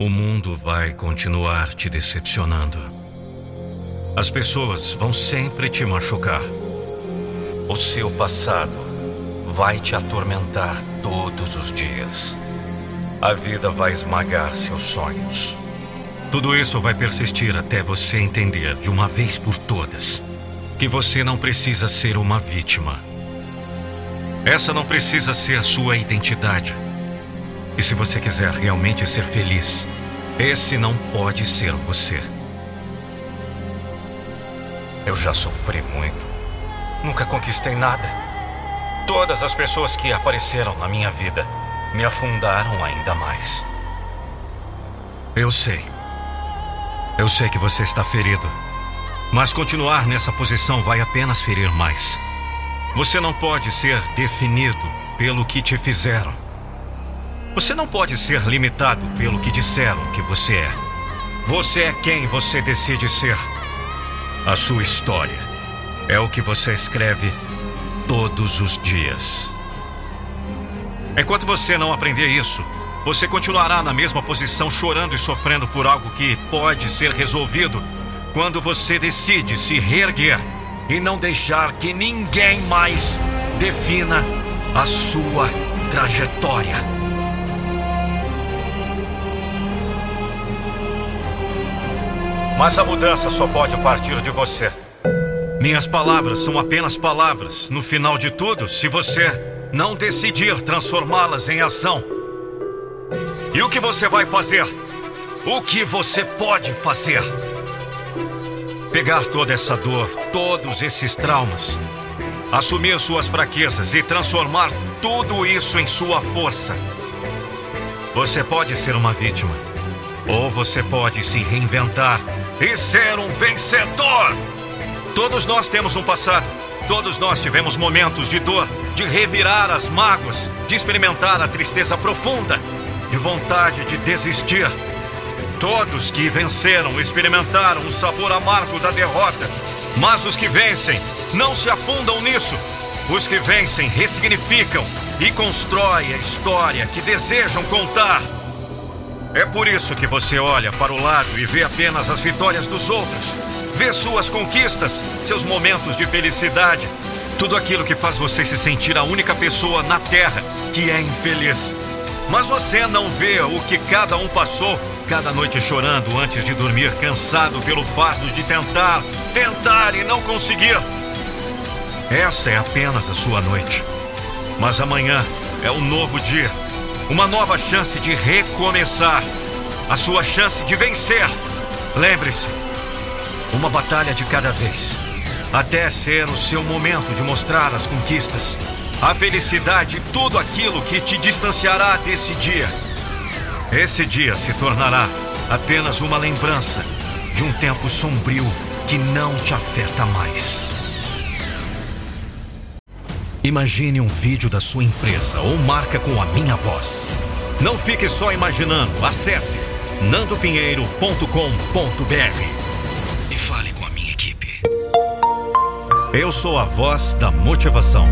o mundo vai continuar te decepcionando. As pessoas vão sempre te machucar. O seu passado vai te atormentar todos os dias. A vida vai esmagar seus sonhos. Tudo isso vai persistir até você entender de uma vez por todas que você não precisa ser uma vítima. Essa não precisa ser sua identidade. E se você quiser realmente ser feliz, esse não pode ser você. Eu já sofri muito. Nunca conquistei nada. Todas as pessoas que apareceram na minha vida me afundaram ainda mais. Eu sei. Eu sei que você está ferido. Mas continuar nessa posição vai apenas ferir mais. Você não pode ser definido pelo que te fizeram. Você não pode ser limitado pelo que disseram que você é. Você é quem você decide ser. A sua história é o que você escreve todos os dias. Enquanto você não aprender isso, você continuará na mesma posição chorando e sofrendo por algo que pode ser resolvido quando você decide se reerguer e não deixar que ninguém mais defina a sua trajetória. Mas a mudança só pode partir de você. Minhas palavras são apenas palavras. No final de tudo, se você não decidir transformá-las em ação, e o que você vai fazer? O que você pode fazer? Pegar toda essa dor, todos esses traumas, assumir suas fraquezas e transformar tudo isso em sua força. Você pode ser uma vítima, ou você pode se reinventar e ser um vencedor. Todos nós temos um passado, todos nós tivemos momentos de dor, de revirar as mágoas, de experimentar a tristeza profunda de vontade de desistir. Todos que venceram experimentaram o sabor amargo da derrota, mas os que vencem não se afundam nisso. Os que vencem ressignificam e constroem a história que desejam contar. É por isso que você olha para o lado e vê apenas as vitórias dos outros. Vê suas conquistas, seus momentos de felicidade, tudo aquilo que faz você se sentir a única pessoa na Terra que é infeliz. Mas você não vê o que cada um passou, cada noite chorando antes de dormir, cansado pelo fardo de tentar, tentar e não conseguir. Essa é apenas a sua noite. Mas amanhã é um novo dia, uma nova chance de recomeçar, a sua chance de vencer. Lembre-se, uma batalha de cada vez, até ser o seu momento de mostrar as conquistas a felicidade e tudo aquilo que te distanciará desse dia. Esse dia se tornará apenas uma lembrança de um tempo sombrio que não te afeta mais. Imagine um vídeo da sua empresa ou marca com a minha voz. Não fique só imaginando, acesse nandopinheiro.com.br e fale com a minha equipe. Eu sou a voz da motivação.